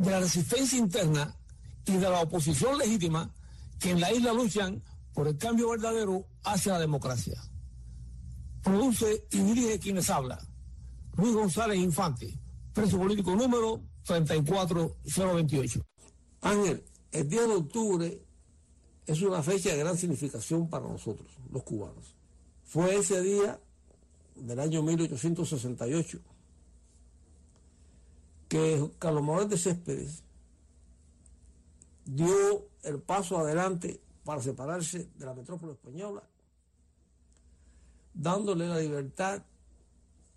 de la resistencia interna y de la oposición legítima que en la isla luchan por el cambio verdadero hacia la democracia. Produce y dirige quienes habla. Luis González Infante, preso político número 34028. Ángel, el día de octubre es una fecha de gran significación para nosotros, los cubanos. Fue ese día del año 1868 que Carlos Manuel de Céspedes dio el paso adelante para separarse de la metrópoli española, dándole la libertad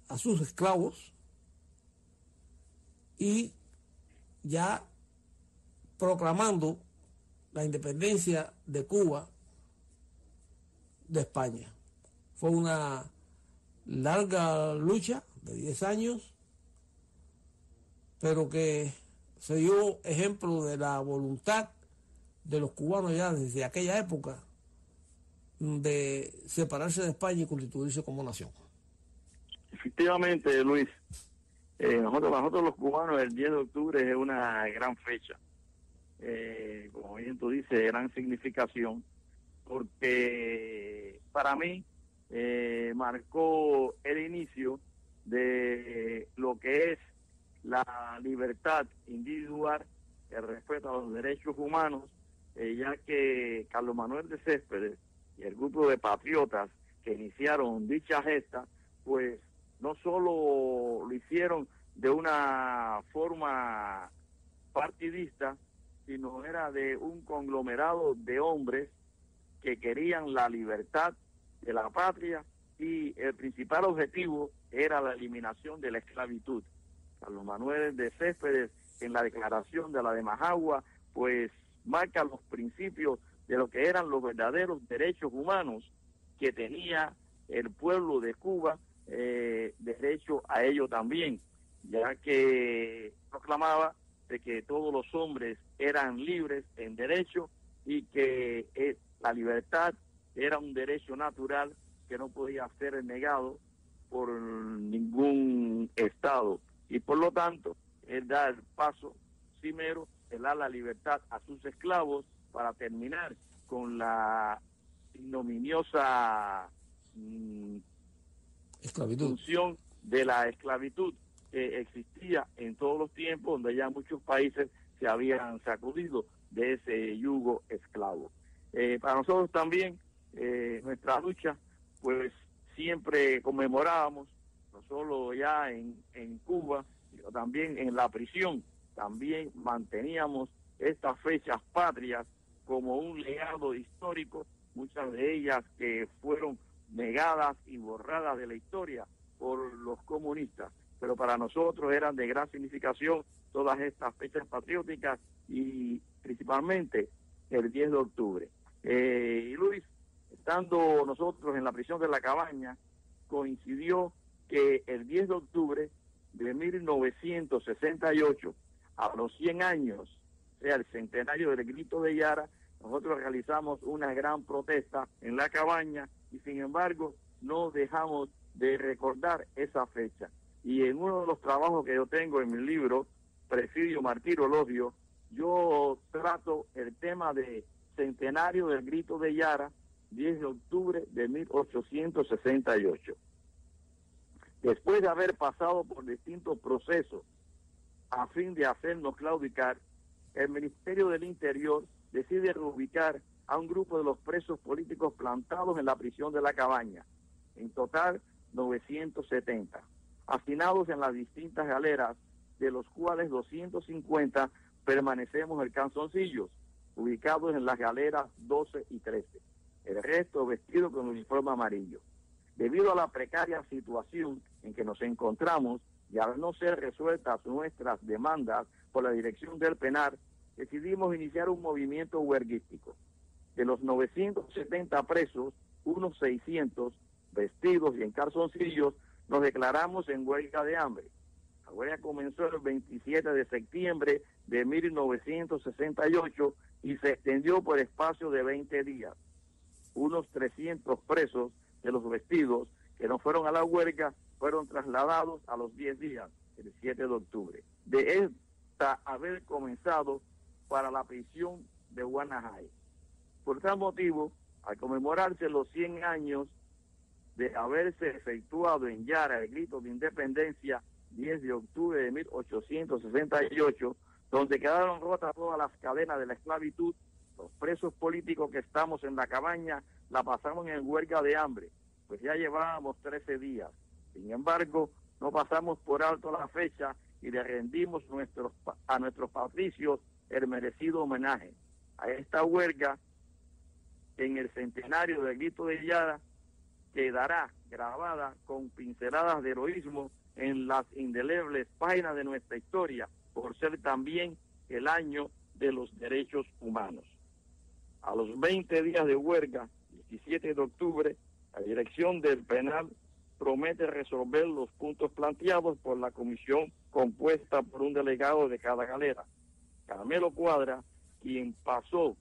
a sus esclavos y ya proclamando la independencia de Cuba de España. Fue una larga lucha de 10 años, pero que se dio ejemplo de la voluntad de los cubanos ya desde aquella época de separarse de España y constituirse como nación. Efectivamente, Luis, eh, nosotros, los cubanos el 10 de octubre es una gran fecha, eh, como bien tú dices, gran significación, porque para mí eh, marcó el inicio de lo que es la libertad individual, el respeto a los derechos humanos, eh, ya que Carlos Manuel de Céspedes y el grupo de patriotas que iniciaron dicha gesta, pues no solo lo hicieron de una forma partidista, sino era de un conglomerado de hombres que querían la libertad de la patria y el principal objetivo era la eliminación de la esclavitud. Carlos Manuel de Céspedes en la declaración de la de Majagua, pues marca los principios de lo que eran los verdaderos derechos humanos que tenía el pueblo de Cuba, eh, derecho a ello también, ya que proclamaba de que todos los hombres eran libres en derecho y que eh, la libertad era un derecho natural que no podía ser negado por ningún Estado. Y por lo tanto, él da el paso primero, él da la libertad a sus esclavos para terminar con la ignominiosa mm, función de la esclavitud que existía en todos los tiempos, donde ya muchos países se habían sacudido de ese yugo esclavo. Eh, para nosotros también eh, nuestra lucha, pues siempre conmemorábamos, solo ya en, en Cuba, también en la prisión, también manteníamos estas fechas patrias como un legado histórico, muchas de ellas que fueron negadas y borradas de la historia por los comunistas, pero para nosotros eran de gran significación todas estas fechas patrióticas y principalmente el 10 de octubre. Eh, y Luis, estando nosotros en la prisión de la cabaña, coincidió que el 10 de octubre de 1968, a los 100 años, sea el centenario del grito de Yara, nosotros realizamos una gran protesta en la cabaña y sin embargo no dejamos de recordar esa fecha. Y en uno de los trabajos que yo tengo en mi libro, Presidio Martirio Lodio, yo trato el tema de centenario del grito de Yara, 10 de octubre de 1868. Después de haber pasado por distintos procesos a fin de hacernos claudicar, el Ministerio del Interior decide reubicar a un grupo de los presos políticos plantados en la prisión de la cabaña, en total 970, hacinados en las distintas galeras, de los cuales 250 permanecemos en Canzoncillos, ubicados en las galeras 12 y 13. El resto vestido con uniforme amarillo. Debido a la precaria situación en que nos encontramos y al no ser resueltas nuestras demandas por la dirección del penal, decidimos iniciar un movimiento huerguístico. De los 970 presos, unos 600 vestidos y en calzoncillos, nos declaramos en huelga de hambre. La huelga comenzó el 27 de septiembre de 1968 y se extendió por espacio de 20 días. Unos 300 presos de los vestidos que no fueron a la huelga fueron trasladados a los 10 días, el 7 de octubre. De esta haber comenzado para la prisión de Guanajay. Por tal motivo, al conmemorarse los 100 años de haberse efectuado en Yara el grito de independencia 10 de octubre de 1868, donde quedaron rotas todas las cadenas de la esclavitud, los presos políticos que estamos en la cabaña la pasamos en huelga de hambre, pues ya llevábamos 13 días. Sin embargo, no pasamos por alto la fecha y le rendimos a nuestros patricios el merecido homenaje. A esta huelga, en el centenario del grito de Yara, quedará grabada con pinceladas de heroísmo en las indelebles páginas de nuestra historia, por ser también el año de los derechos humanos. A los 20 días de huelga, 17 de octubre, la dirección del penal promete resolver los puntos planteados por la comisión compuesta por un delegado de cada galera. Carmelo Cuadra, quien pasó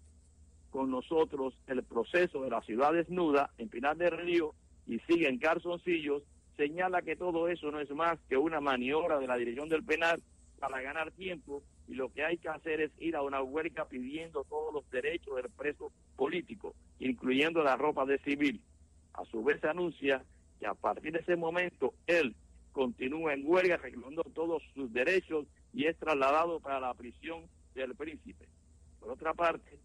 con nosotros el proceso de la ciudad desnuda en Pinar del Río y sigue en calzoncillos, señala que todo eso no es más que una maniobra de la dirección del penal para ganar tiempo y lo que hay que hacer es ir a una huelga pidiendo todos los derechos del preso político, incluyendo la ropa de civil. A su vez anuncia que a partir de ese momento él continúa en huelga reclamando todos sus derechos y es trasladado para la prisión del príncipe. Por otra parte,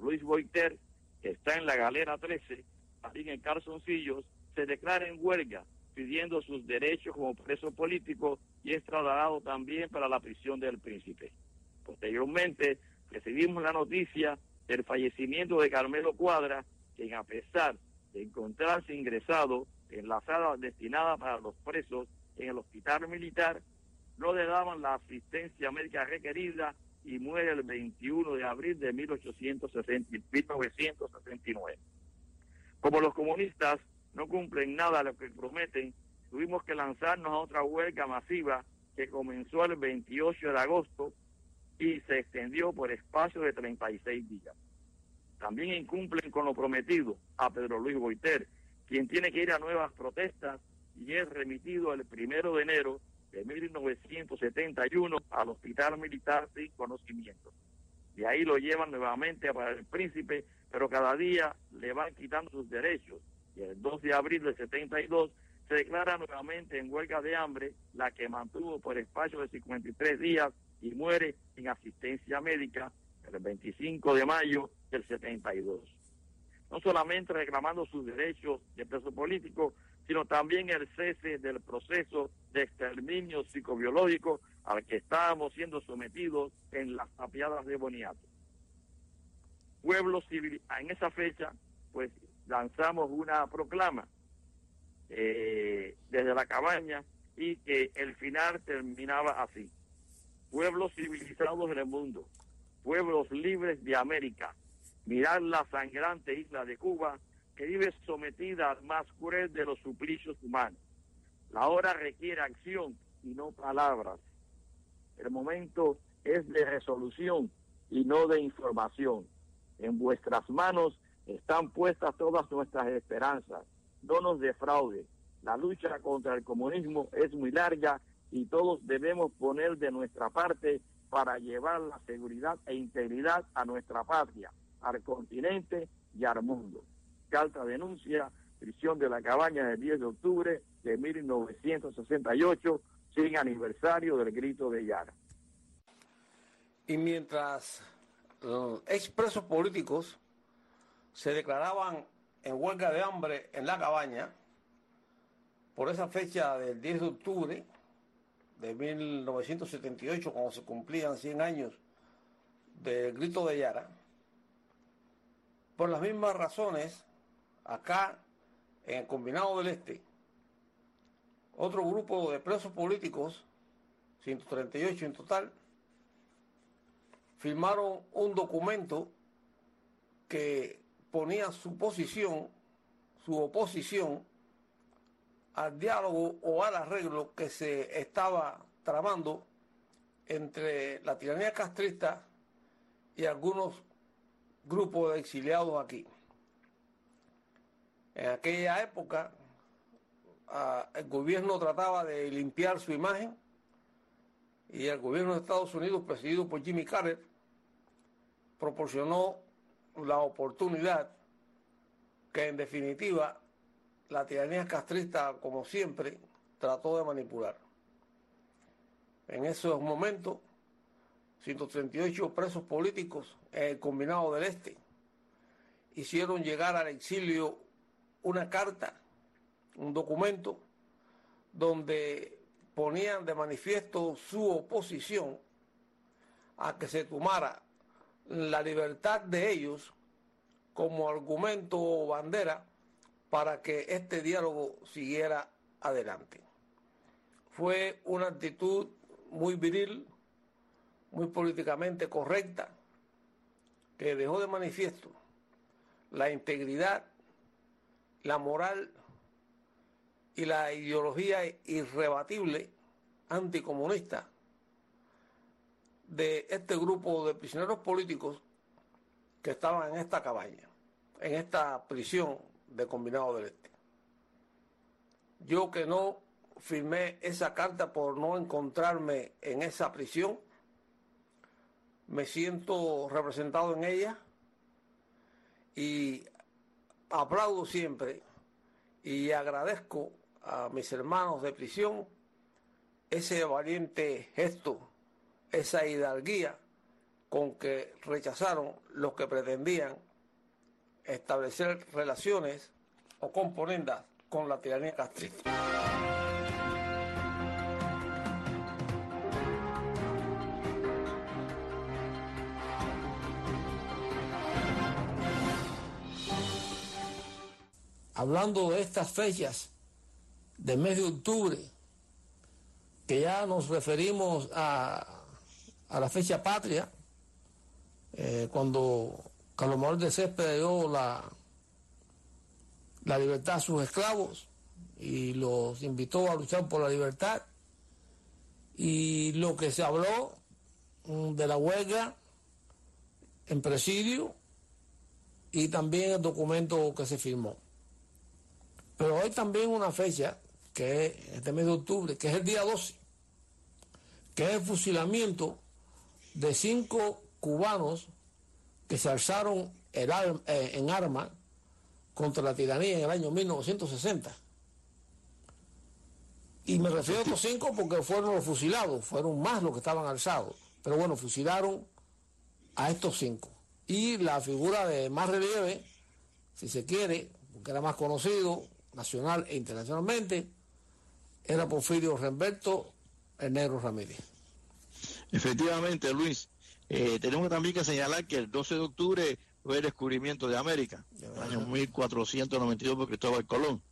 Luis Boiter, que está en la galera 13, así en Calzoncillos, se declara en huelga pidiendo sus derechos como preso político y es trasladado también para la prisión del príncipe. Posteriormente recibimos la noticia del fallecimiento de Carmelo Cuadra, quien a pesar de encontrarse ingresado en la sala destinada para los presos en el hospital militar, no le daban la asistencia médica requerida y muere el 21 de abril de 1969. Como los comunistas no cumplen nada de lo que prometen, tuvimos que lanzarnos a otra huelga masiva que comenzó el 28 de agosto y se extendió por espacio de 36 días. También incumplen con lo prometido a Pedro Luis Boiter, quien tiene que ir a nuevas protestas y es remitido el primero de enero de 1971 al Hospital Militar sin conocimiento. De ahí lo llevan nuevamente para el príncipe, pero cada día le van quitando sus derechos. Y el 2 de abril del 72 se declara nuevamente en huelga de hambre, la que mantuvo por espacio de 53 días y muere sin asistencia médica el 25 de mayo del 72. No solamente reclamando sus derechos de preso político, sino también el cese del proceso de exterminio psicobiológico al que estábamos siendo sometidos en las tapiadas de Boniato. Pueblo civil, en esa fecha, pues lanzamos una proclama eh, desde la cabaña y que el final terminaba así. Pueblos civilizados en el mundo, pueblos libres de América, mirar la sangrante isla de Cuba que vive sometida al más cruel de los suplicios humanos. La hora requiere acción y no palabras. El momento es de resolución y no de información. En vuestras manos están puestas todas nuestras esperanzas. No nos defraude. La lucha contra el comunismo es muy larga y todos debemos poner de nuestra parte para llevar la seguridad e integridad a nuestra patria, al continente y al mundo. Carta denuncia, prisión de la cabaña del 10 de octubre de 1968, sin aniversario del grito de Yara. Y mientras los expresos políticos se declaraban en huelga de hambre en la cabaña, por esa fecha del 10 de octubre de 1978, cuando se cumplían 100 años del grito de Yara, por las mismas razones, acá en el Combinado del Este, otro grupo de presos políticos, 138 en total, firmaron un documento que ponía su posición, su oposición al diálogo o al arreglo que se estaba tramando entre la tiranía castrista y algunos grupos de exiliados aquí. En aquella época el gobierno trataba de limpiar su imagen y el gobierno de Estados Unidos, presidido por Jimmy Carter, proporcionó la oportunidad que en definitiva la tiranía castrista, como siempre, trató de manipular. En esos momentos, 138 presos políticos en el combinado del Este hicieron llegar al exilio una carta, un documento, donde ponían de manifiesto su oposición a que se tomara la libertad de ellos como argumento o bandera para que este diálogo siguiera adelante. Fue una actitud muy viril, muy políticamente correcta, que dejó de manifiesto la integridad, la moral y la ideología irrebatible anticomunista de este grupo de prisioneros políticos que estaban en esta cabaña, en esta prisión de Combinado del Este. Yo que no firmé esa carta por no encontrarme en esa prisión, me siento representado en ella y aplaudo siempre y agradezco a mis hermanos de prisión ese valiente gesto, esa hidalguía con que rechazaron los que pretendían establecer relaciones o componendas con la tiranía castrista. Hablando de estas fechas del mes de octubre, que ya nos referimos a, a la fecha patria, eh, cuando Carlos Manuel de Céspedes dio la, la libertad a sus esclavos y los invitó a luchar por la libertad. Y lo que se habló mm, de la huelga en presidio y también el documento que se firmó. Pero hay también una fecha, que es este mes de octubre, que es el día 12, que es el fusilamiento de cinco cubanos que se alzaron eh, en armas contra la tiranía en el año 1960. Y me refiero a estos cinco porque fueron los fusilados, fueron más los que estaban alzados. Pero bueno, fusilaron a estos cinco. Y la figura de más relieve, si se quiere, porque era más conocido nacional e internacionalmente, era Porfirio Remberto el Negro Ramírez. Efectivamente, Luis, eh, tenemos también que señalar que el 12 de octubre fue el descubrimiento de América, el año 1492 por Cristóbal Colón.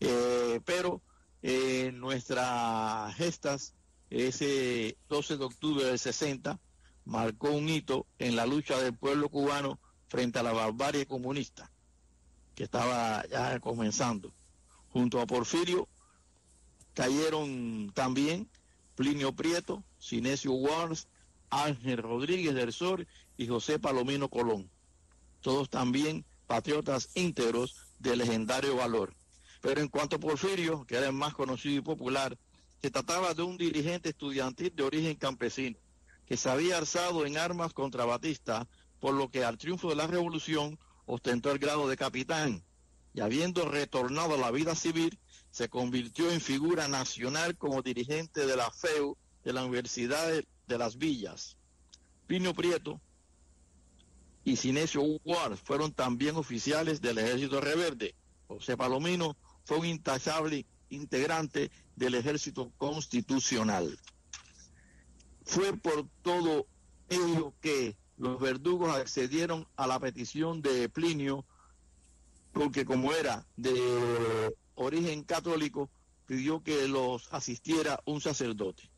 Eh, pero eh, nuestras gestas, ese 12 de octubre del 60, marcó un hito en la lucha del pueblo cubano frente a la barbarie comunista, que estaba ya comenzando. Junto a Porfirio cayeron también Plinio Prieto, Sinesio Wars, Ángel Rodríguez del Sur y José Palomino Colón, todos también patriotas íntegros de legendario valor. Pero en cuanto a Porfirio, que era el más conocido y popular, se trataba de un dirigente estudiantil de origen campesino, que se había alzado en armas contra Batista, por lo que al triunfo de la revolución ostentó el grado de capitán, y habiendo retornado a la vida civil, se convirtió en figura nacional como dirigente de la FEU de la Universidad de las Villas. Pino Prieto y Sinesio Ward fueron también oficiales del Ejército Reverde. José Palomino fue un intachable integrante del Ejército Constitucional. Fue por todo ello que los verdugos accedieron a la petición de Plinio, porque como era de origen católico, pidió que los asistiera un sacerdote.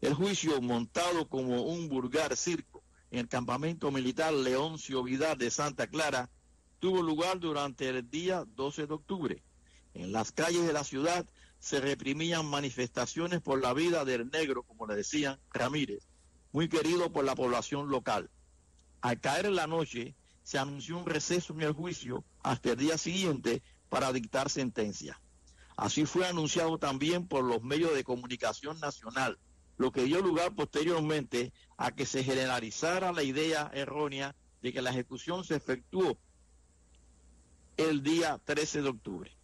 El juicio, montado como un vulgar circo, en el campamento militar Leoncio Vidal de Santa Clara tuvo lugar durante el día 12 de octubre. En las calles de la ciudad se reprimían manifestaciones por la vida del negro, como le decían Ramírez, muy querido por la población local. Al caer la noche, se anunció un receso en el juicio hasta el día siguiente para dictar sentencia. Así fue anunciado también por los medios de comunicación nacional, lo que dio lugar posteriormente a que se generalizara la idea errónea de que la ejecución se efectuó el día 13 de octubre.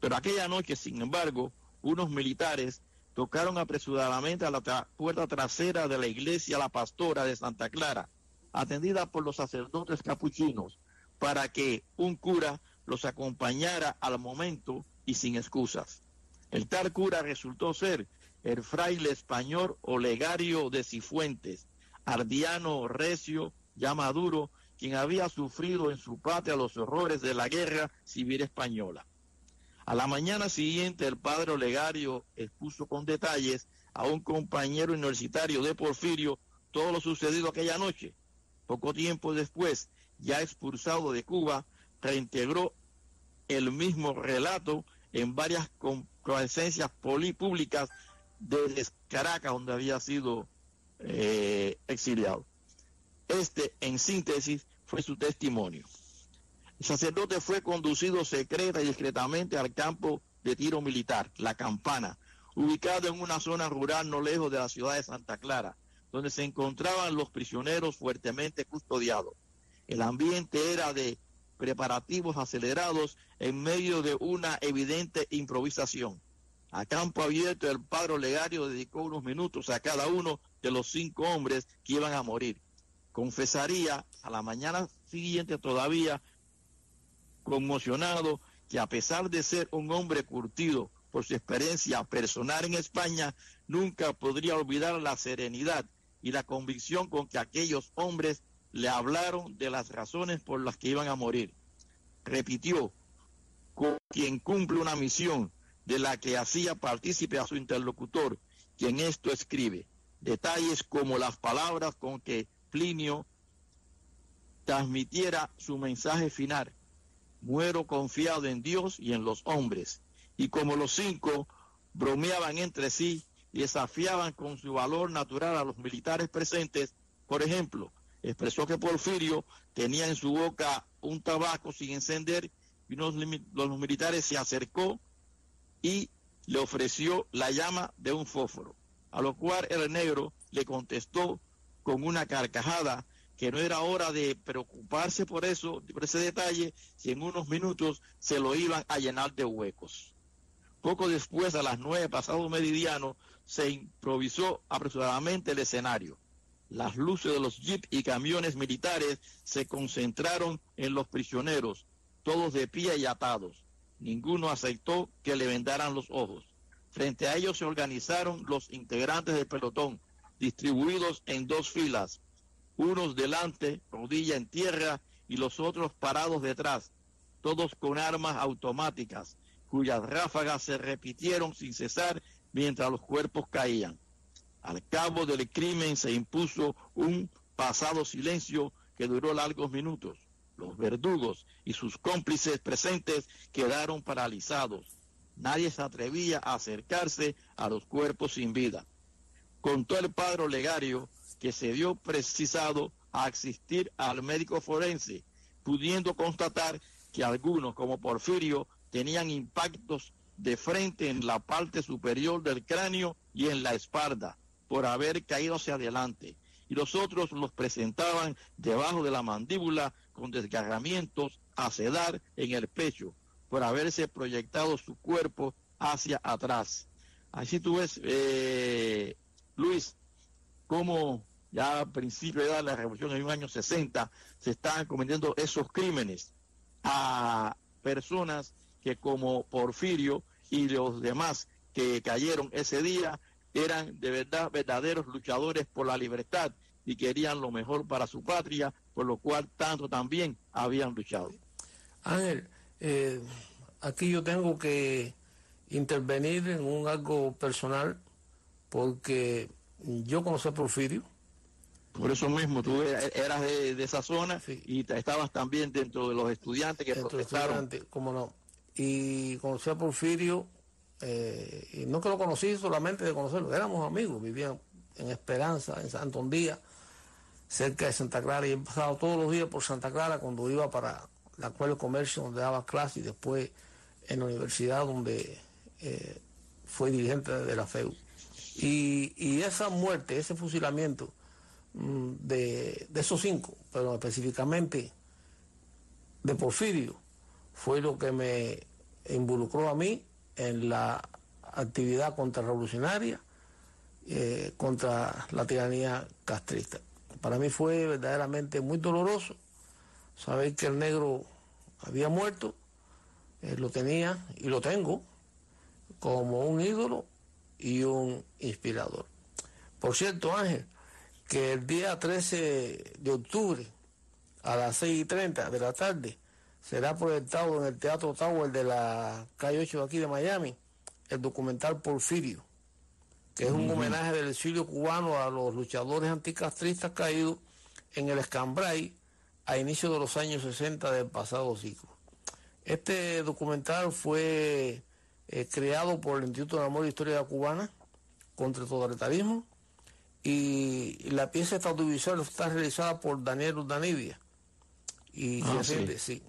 Pero aquella noche, sin embargo, unos militares tocaron apresuradamente a la puerta trasera de la iglesia La Pastora de Santa Clara, atendida por los sacerdotes capuchinos, para que un cura los acompañara al momento y sin excusas. El tal cura resultó ser el fraile español Olegario de Cifuentes, ardiano recio, ya maduro, quien había sufrido en su patria los horrores de la guerra civil española. A la mañana siguiente, el padre Olegario expuso con detalles a un compañero universitario de Porfirio todo lo sucedido aquella noche. Poco tiempo después, ya expulsado de Cuba, reintegró el mismo relato en varias comparecencias públicas desde Caracas, donde había sido eh, exiliado. Este, en síntesis, fue su testimonio. El sacerdote fue conducido secreta y discretamente al campo de tiro militar, La Campana, ubicado en una zona rural no lejos de la ciudad de Santa Clara, donde se encontraban los prisioneros fuertemente custodiados. El ambiente era de preparativos acelerados en medio de una evidente improvisación. A campo abierto, el padre Legario dedicó unos minutos a cada uno de los cinco hombres que iban a morir. Confesaría a la mañana siguiente todavía conmocionado que a pesar de ser un hombre curtido por su experiencia personal en España, nunca podría olvidar la serenidad y la convicción con que aquellos hombres le hablaron de las razones por las que iban a morir. Repitió, quien cumple una misión de la que hacía partícipe a su interlocutor, quien esto escribe. Detalles como las palabras con que Plinio transmitiera su mensaje final. Muero confiado en Dios y en los hombres. Y como los cinco bromeaban entre sí y desafiaban con su valor natural a los militares presentes, por ejemplo, expresó que Porfirio tenía en su boca un tabaco sin encender y unos, los militares se acercó y le ofreció la llama de un fósforo, a lo cual el negro le contestó con una carcajada que no era hora de preocuparse por eso, por ese detalle, si en unos minutos se lo iban a llenar de huecos. Poco después, a las nueve pasado meridiano, se improvisó apresuradamente el escenario. Las luces de los jeeps y camiones militares se concentraron en los prisioneros, todos de pie y atados. Ninguno aceptó que le vendaran los ojos. Frente a ellos se organizaron los integrantes del pelotón, distribuidos en dos filas, unos delante, rodilla en tierra, y los otros parados detrás, todos con armas automáticas, cuyas ráfagas se repitieron sin cesar mientras los cuerpos caían. Al cabo del crimen se impuso un pasado silencio que duró largos minutos. Los verdugos y sus cómplices presentes quedaron paralizados. Nadie se atrevía a acercarse a los cuerpos sin vida. Contó el padre Legario que se dio precisado a asistir al médico forense, pudiendo constatar que algunos, como Porfirio, tenían impactos de frente en la parte superior del cráneo y en la espalda, por haber caído hacia adelante, y los otros los presentaban debajo de la mandíbula con desgarramientos a sedar en el pecho, por haberse proyectado su cuerpo hacia atrás. Así tú ves, eh, Luis, cómo ya a principio de la revolución en los años 60 se estaban cometiendo esos crímenes a personas que como Porfirio y los demás que cayeron ese día eran de verdad verdaderos luchadores por la libertad y querían lo mejor para su patria, por lo cual tanto también habían luchado. Ángel, eh, aquí yo tengo que intervenir en un algo personal porque yo conocí a Porfirio Por eso mismo, tú eras de, esa zona y estabas también dentro de los estudiantes que protestaron. cómo no. Y conocí a Porfirio, eh, y no que lo conocí solamente de conocerlo, éramos amigos, vivían en Esperanza, en Santo Día, cerca de Santa Clara, y he pasado todos los días por Santa Clara cuando iba para la Escuela de Comercio, donde daba clase, y después en la universidad, donde eh, fue dirigente de la FEU. Y, y esa muerte, ese fusilamiento, Mm, de, esos cinco, pero específicamente de Porfirio, fue lo que me involucró a mí en la actividad contrarrevolucionaria eh, contra la tiranía castrista. Para mí fue verdaderamente muy doloroso saber que el negro había muerto, eh, lo tenía y lo tengo como un ídolo y un inspirador. Por cierto, Ángel, que el día 13 de octubre a las 6 y 30 de la tarde será proyectado en el Teatro Tower de la calle 8 de aquí de Miami el documental Porfirio, que es un homenaje del exilio cubano a los luchadores anticastristas caídos en el Escambray a inicios de los años 60 del pasado siglo. Este documental fue eh, creado por el Instituto de Amor e Historia Cubana contra el totalitarismo y la pieza audiovisual está realizada por Daniel Urdanibia y ah, rinde, sí.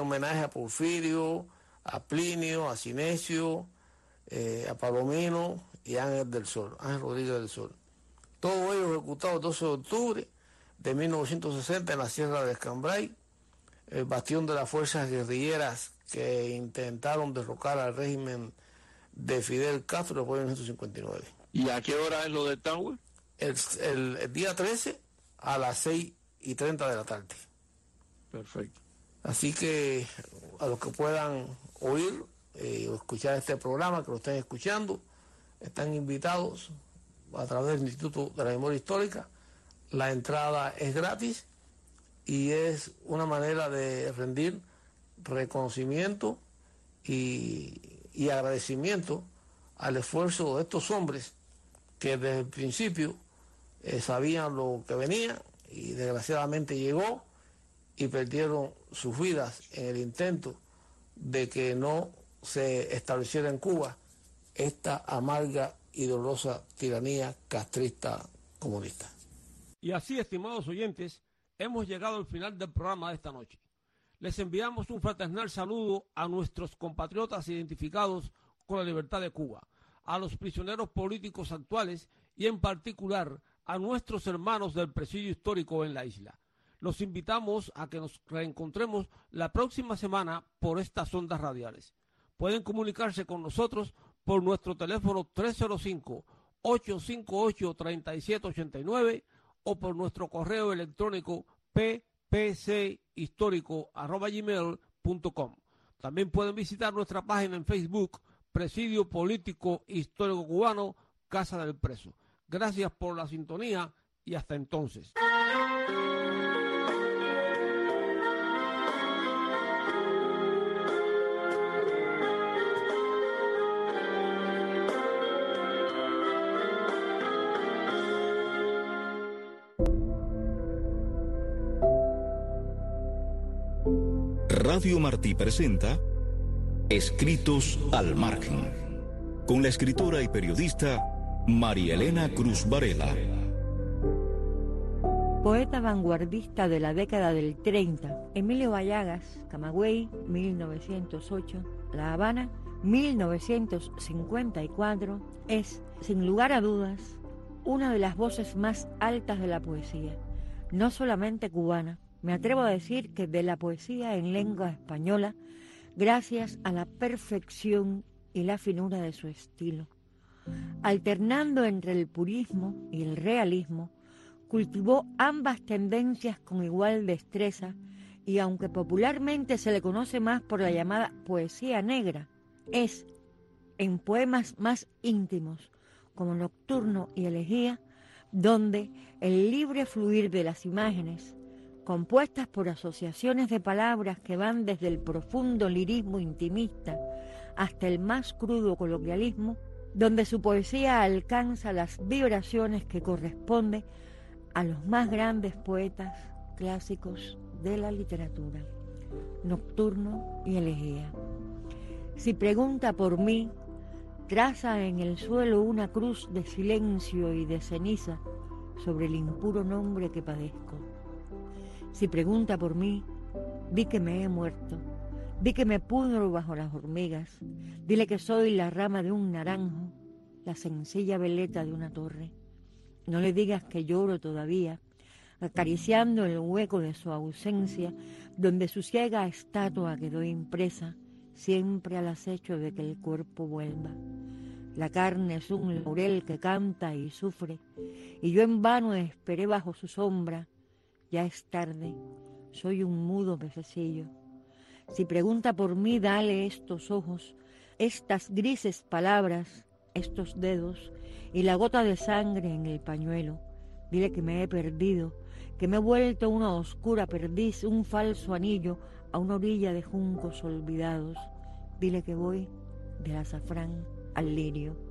homenaje a Porfirio, a Plinio, a Cinesio, eh, a Palomino y a Ángel del Sol, Ángel Rodríguez del Sol. Todo ello ejecutado el 12 de octubre de 1960 en la Sierra de Escambray, el bastión de las fuerzas guerrilleras que intentaron derrocar al régimen de Fidel Castro después de 1959. ¿Y a qué hora es lo del Tower? el, día 13 a las 6 y 30 de la tarde. Perfecto. Así que a los que puedan oír eh, o escuchar este programa, que lo estén escuchando, están invitados a través del Instituto de la Memoria Histórica. La entrada es gratis y es una manera de rendir reconocimiento y, agradecimiento al esfuerzo de estos hombres que desde el principio eh, sabían lo que venía y desgraciadamente llegó y perdieron sus vidas en el intento de que no se estableciera en Cuba esta amarga y dolorosa tiranía castrista comunista. Y así, estimados oyentes, hemos llegado al final del programa de esta noche. Les enviamos un fraternal saludo a nuestros compatriotas identificados con la libertad de Cuba, a los prisioneros políticos actuales y en particular a nuestros hermanos del presidio histórico en la isla. Los invitamos a que nos reencontremos la próxima semana por estas ondas radiales. Pueden comunicarse con nosotros por nuestro teléfono 305-858-3789 o por nuestro correo electrónico ppchistórico.com. También pueden visitar nuestra página en Facebook, Presidio Político Histórico Cubano, Casa del Preso. Gracias por la sintonía y hasta entonces. Radio Martí presenta Escritos al Margen, con la escritora y periodista María Elena Cruz Varela. Poeta vanguardista de la década del 30, Emilio Vallagas, Camagüey, 1908, La Habana, 1954, es, sin lugar a dudas, una de las voces más altas de la poesía, no solamente cubana, me atrevo a decir que de la poesía en lengua española, gracias a la perfección y la finura de su estilo alternando entre el purismo y el realismo, cultivó ambas tendencias con igual destreza y aunque popularmente se le conoce más por la llamada poesía negra, es en poemas más íntimos como Nocturno y Elegía, donde el libre fluir de las imágenes, compuestas por asociaciones de palabras que van desde el profundo lirismo intimista hasta el más crudo coloquialismo, donde su poesía alcanza las vibraciones que corresponde a los más grandes poetas clásicos de la literatura, Nocturno y Elegía. Si pregunta por mí, traza en el suelo una cruz de silencio y de ceniza sobre el impuro nombre que padezco. Si pregunta por mí, vi que me he muerto, vi que me pudro bajo las hormigas, dile que soy la rama de un naranjo, la sencilla veleta de una torre. No le digas que lloro todavía, acariciando el hueco de su ausencia, donde su ciega estatua quedó impresa, siempre al acecho de que el cuerpo vuelva. La carne es un laurel que canta y sufre, y yo en vano esperé bajo su sombra. Ya es tarde, soy un mudo pececillo. Si pregunta por mí, dale estos ojos, estas grises palabras, estos dedos, y la gota de sangre en el pañuelo. Dile que me he perdido, que me he vuelto una oscura perdiz, un falso anillo a una orilla de juncos olvidados. Dile que voy del azafrán al lirio.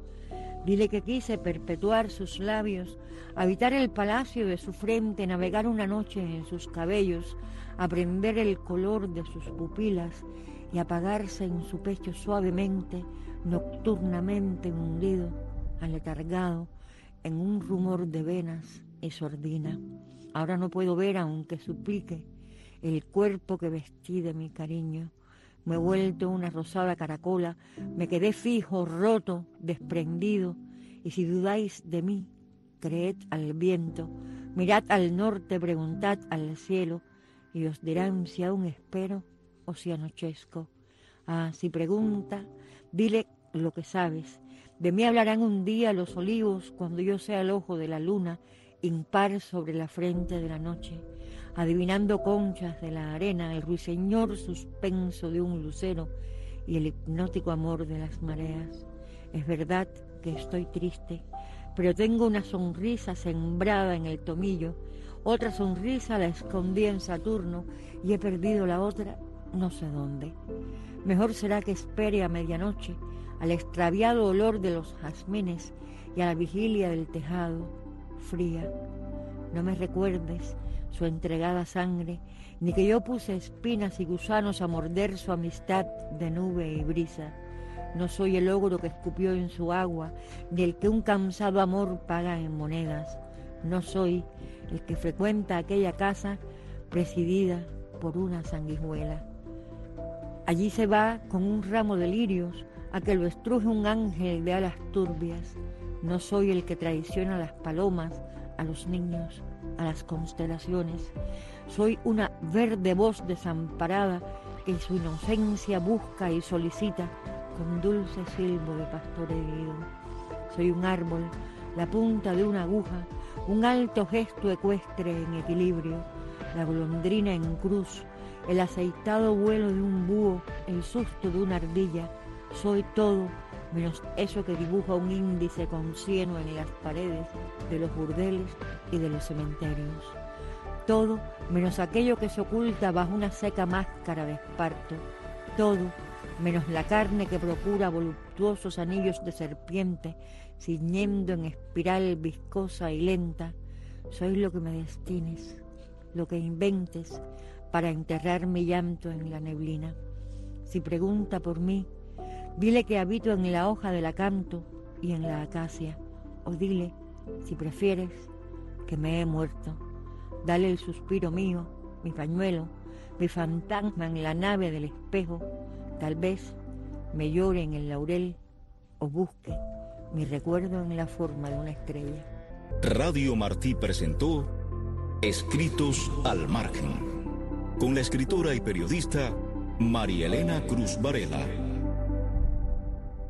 Dile que quise perpetuar sus labios, habitar el palacio de su frente, navegar una noche en sus cabellos, aprender el color de sus pupilas y apagarse en su pecho suavemente, nocturnamente hundido aletargado en un rumor de venas y sordina. Ahora no puedo ver, aunque suplique, el cuerpo que vestí de mi cariño. Me he vuelto una rosada caracola, me quedé fijo, roto, desprendido, y si dudáis de mí, creed al viento, mirad al norte, preguntad al cielo, y os dirán si aún espero o si anochezco. Ah, si pregunta, dile lo que sabes, de mí hablarán un día los olivos cuando yo sea el ojo de la luna, impar sobre la frente de la noche, adivinando conchas de la arena, el ruiseñor suspenso de un lucero y el hipnótico amor de las mareas. Es verdad que estoy triste, pero tengo una sonrisa sembrada en el tomillo, otra sonrisa la escondí en Saturno y he perdido la otra no sé dónde. Mejor será que espere a medianoche al extraviado olor de los jazmines y a la vigilia del tejado fría. No me recuerdes su entregada sangre, ni que yo puse espinas y gusanos a morder su amistad de nube y brisa. No soy el ogro que escupió en su agua, ni el que un cansado amor paga en monedas. No soy el que frecuenta aquella casa presidida por una sanguijuela. Allí se va con un ramo de lirios a que lo estruje un ángel de alas turbias. No soy el que traiciona a las palomas, a los niños, a las constelaciones. Soy una verde voz desamparada que su inocencia busca y solicita con dulce silbo de pastor herido. Soy un árbol, la punta de una aguja, un alto gesto ecuestre en equilibrio, la golondrina en cruz, el aceitado vuelo de un búho, el susto de una ardilla, soy todo menos eso que dibuja un índice con cieno en las paredes de los burdeles y de los cementerios. Todo menos aquello que se oculta bajo una seca máscara de esparto. Todo menos la carne que procura voluptuosos anillos de serpiente, ciñendo en espiral viscosa y lenta. Soy lo que me destines, lo que inventes para enterrar mi llanto en la neblina. Si pregunta por mí, Dile que habito en la hoja del acanto y en la acacia. O dile, si prefieres, que me he muerto. Dale el suspiro mío, mi pañuelo, mi fantasma en la nave del espejo. Tal vez me llore en el laurel o busque mi recuerdo en la forma de una estrella. Radio Martí presentó Escritos al Margen, con la escritora y periodista María Elena Cruz Varela.